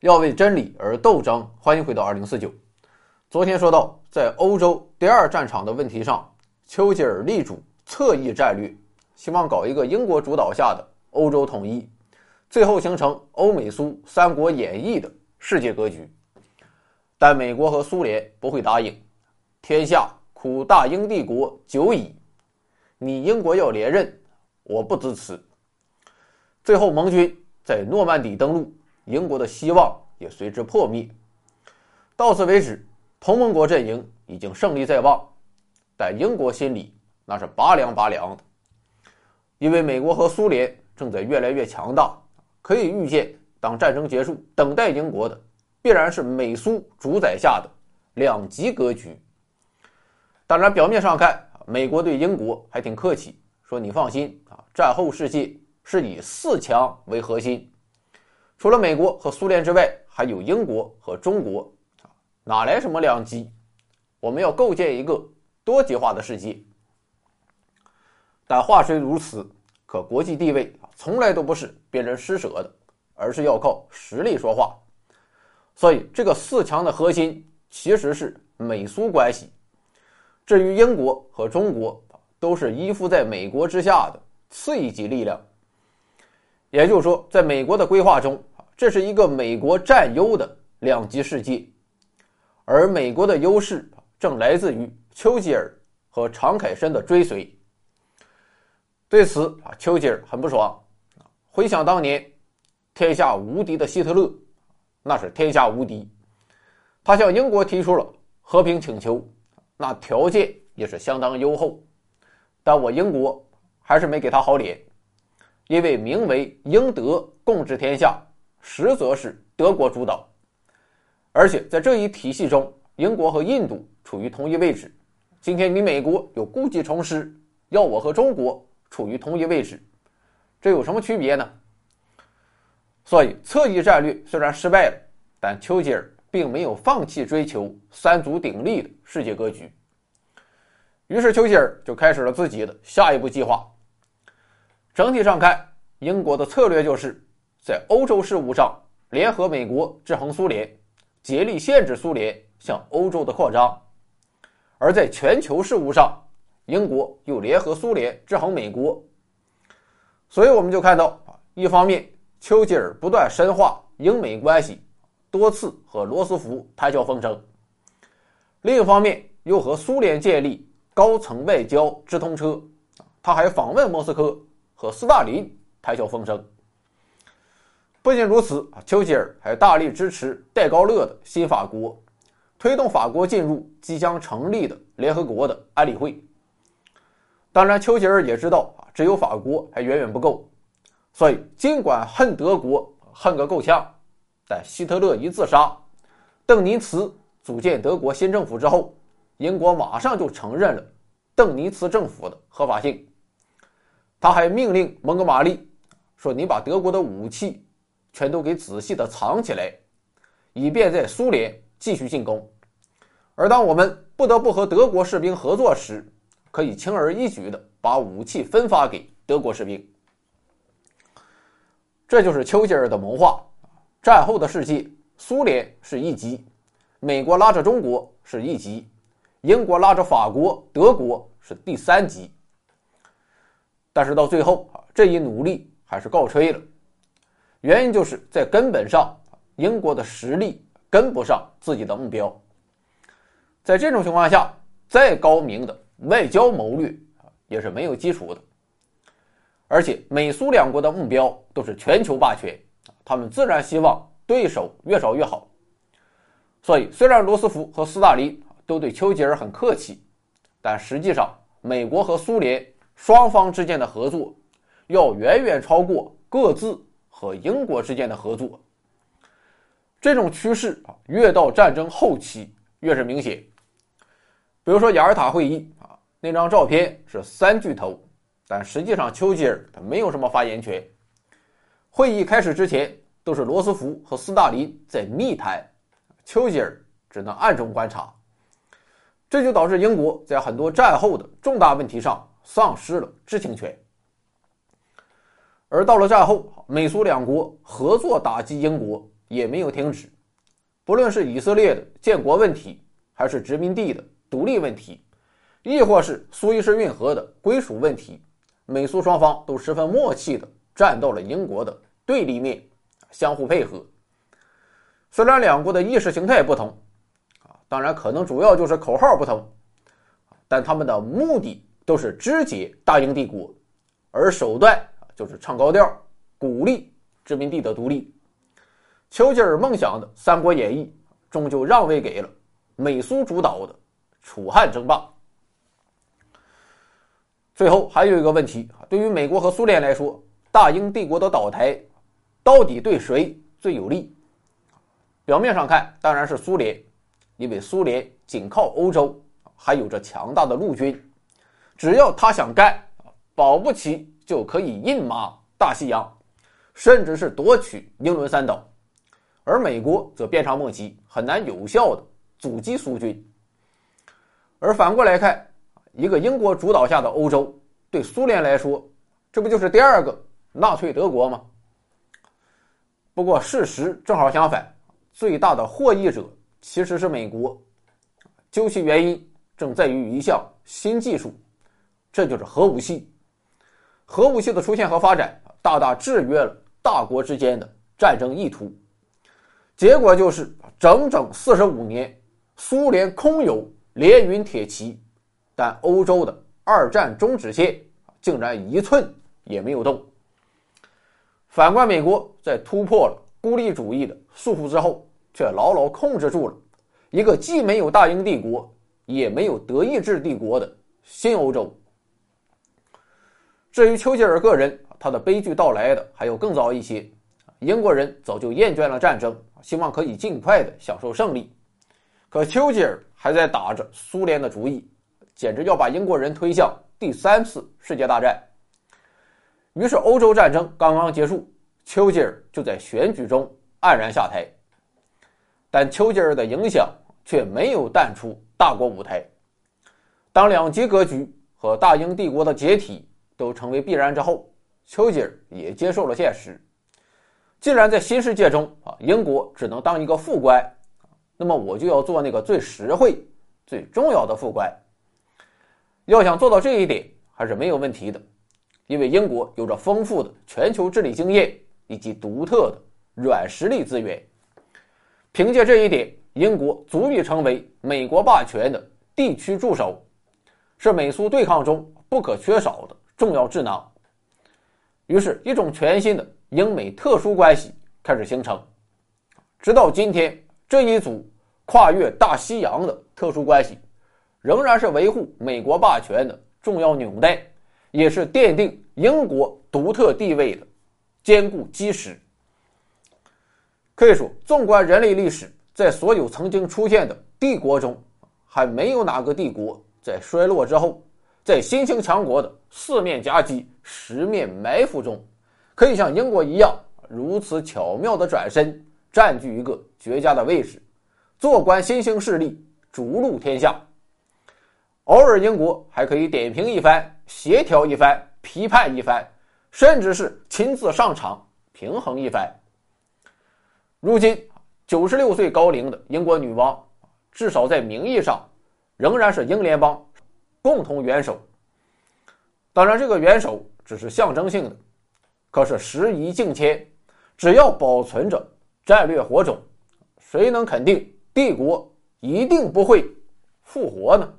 要为真理而斗争。欢迎回到二零四九。昨天说到，在欧洲第二战场的问题上，丘吉尔力主侧翼战略，希望搞一个英国主导下的欧洲统一，最后形成欧美苏三国演义的世界格局。但美国和苏联不会答应，天下苦大英帝国久矣，你英国要连任，我不支持。最后，盟军在诺曼底登陆，英国的希望也随之破灭。到此为止，同盟国阵营已经胜利在望，但英国心里那是拔凉拔凉的，因为美国和苏联正在越来越强大，可以预见，当战争结束，等待英国的必然是美苏主宰下的两极格局。当然，表面上看，美国对英国还挺客气，说你放心啊，战后世界。是以四强为核心，除了美国和苏联之外，还有英国和中国，哪来什么两极？我们要构建一个多极化的世界。但话虽如此，可国际地位，从来都不是别人施舍的，而是要靠实力说话。所以，这个四强的核心其实是美苏关系。至于英国和中国，都是依附在美国之下的次一级力量。也就是说，在美国的规划中，这是一个美国占优的两极世界，而美国的优势正来自于丘吉尔和常凯申的追随。对此啊，丘吉尔很不爽。回想当年，天下无敌的希特勒，那是天下无敌。他向英国提出了和平请求，那条件也是相当优厚，但我英国还是没给他好脸。因为名为英德共治天下，实则是德国主导，而且在这一体系中，英国和印度处于同一位置。今天你美国有故技重施，要我和中国处于同一位置，这有什么区别呢？所以侧翼战略虽然失败了，但丘吉尔并没有放弃追求三足鼎立的世界格局。于是丘吉尔就开始了自己的下一步计划。整体上看，英国的策略就是在欧洲事务上联合美国制衡苏联，竭力限制苏联向欧洲的扩张；而在全球事务上，英国又联合苏联制衡美国。所以我们就看到，一方面丘吉尔不断深化英美关系，多次和罗斯福谈笑风生；另一方面又和苏联建立高层外交直通车，他还访问莫斯科。和斯大林谈笑风生。不仅如此啊，丘吉尔还大力支持戴高乐的新法国，推动法国进入即将成立的联合国的安理会。当然，丘吉尔也知道啊，只有法国还远远不够，所以尽管恨德国恨个够呛，但希特勒一自杀，邓尼茨组建德国新政府之后，英国马上就承认了邓尼茨政府的合法性。他还命令蒙哥马利说：“你把德国的武器全都给仔细的藏起来，以便在苏联继续进攻。而当我们不得不和德国士兵合作时，可以轻而易举的把武器分发给德国士兵。”这就是丘吉尔的谋划。战后的世界，苏联是一级，美国拉着中国是一级，英国拉着法国、德国是第三级。但是到最后啊，这一努力还是告吹了。原因就是在根本上，英国的实力跟不上自己的目标。在这种情况下，再高明的外交谋略，也是没有基础的。而且美苏两国的目标都是全球霸权，他们自然希望对手越少越好。所以，虽然罗斯福和斯大林都对丘吉尔很客气，但实际上，美国和苏联。双方之间的合作要远远超过各自和英国之间的合作。这种趋势啊，越到战争后期越是明显。比如说雅尔塔会议啊，那张照片是三巨头，但实际上丘吉尔他没有什么发言权。会议开始之前，都是罗斯福和斯大林在密谈，丘吉尔只能暗中观察。这就导致英国在很多战后的重大问题上。丧失了知情权，而到了战后，美苏两国合作打击英国，也没有停止。不论是以色列的建国问题，还是殖民地的独立问题，亦或是苏伊士运河的归属问题，美苏双方都十分默契地站到了英国的对立面，相互配合。虽然两国的意识形态不同，啊，当然可能主要就是口号不同，但他们的目的都是肢解大英帝国，而手段就是唱高调，鼓励殖民地的独立。丘吉尔梦想的《三国演义》终究让位给了美苏主导的楚汉争霸。最后还有一个问题，对于美国和苏联来说，大英帝国的倒台到底对谁最有利？表面上看当然是苏联，因为苏联紧靠欧洲，还有着强大的陆军，只要他想干，保不齐就可以印马大西洋，甚至是夺取英伦三岛。而美国则鞭长莫及，很难有效的阻击苏军。而反过来看，一个英国主导下的欧洲，对苏联来说，这不就是第二个纳粹德国吗？不过事实正好相反，最大的获益者其实是美国。究其原因，正在于一项新技术，这就是核武器。核武器的出现和发展，大大制约了大国之间的战争意图。结果就是整整四十五年，苏联空有连云铁骑，但欧洲的二战终止线竟然一寸也没有动。反观美国，在突破了孤立主义的束缚之后，却牢牢控制住了一个既没有大英帝国，也没有德意志帝国的新欧洲。至于丘吉尔个人，他的悲剧到来的还有更早一些。英国人早就厌倦了战争。希望可以尽快的享受胜利，可丘吉尔还在打着苏联的主意，简直要把英国人推向第三次世界大战。于是欧洲战争刚刚结束，丘吉尔就在选举中黯然下台。但丘吉尔的影响却没有淡出大国舞台。当两极格局和大英帝国的解体都成为必然之后，丘吉尔也接受了现实。既然在新世界中啊，英国只能当一个副官，那么我就要做那个最实惠、最重要的副官。要想做到这一点，还是没有问题的，因为英国有着丰富的全球治理经验以及独特的软实力资源。凭借这一点，英国足以成为美国霸权的地区助手，是美苏对抗中不可缺少的重要智囊。于是，一种全新的。英美特殊关系开始形成，直到今天，这一组跨越大西洋的特殊关系，仍然是维护美国霸权的重要纽带，也是奠定英国独特地位的坚固基石。可以说，纵观人类历史，在所有曾经出现的帝国中，还没有哪个帝国在衰落之后，在新兴强国的四面夹击、十面埋伏中。可以像英国一样如此巧妙地转身，占据一个绝佳的位置，坐观新兴势力逐鹿天下。偶尔，英国还可以点评一番、协调一番、批判一番，甚至是亲自上场平衡一番。如今，九十六岁高龄的英国女王，至少在名义上仍然是英联邦共同元首。当然，这个元首只是象征性的。可是时移境迁，只要保存着战略火种，谁能肯定帝国一定不会复活呢？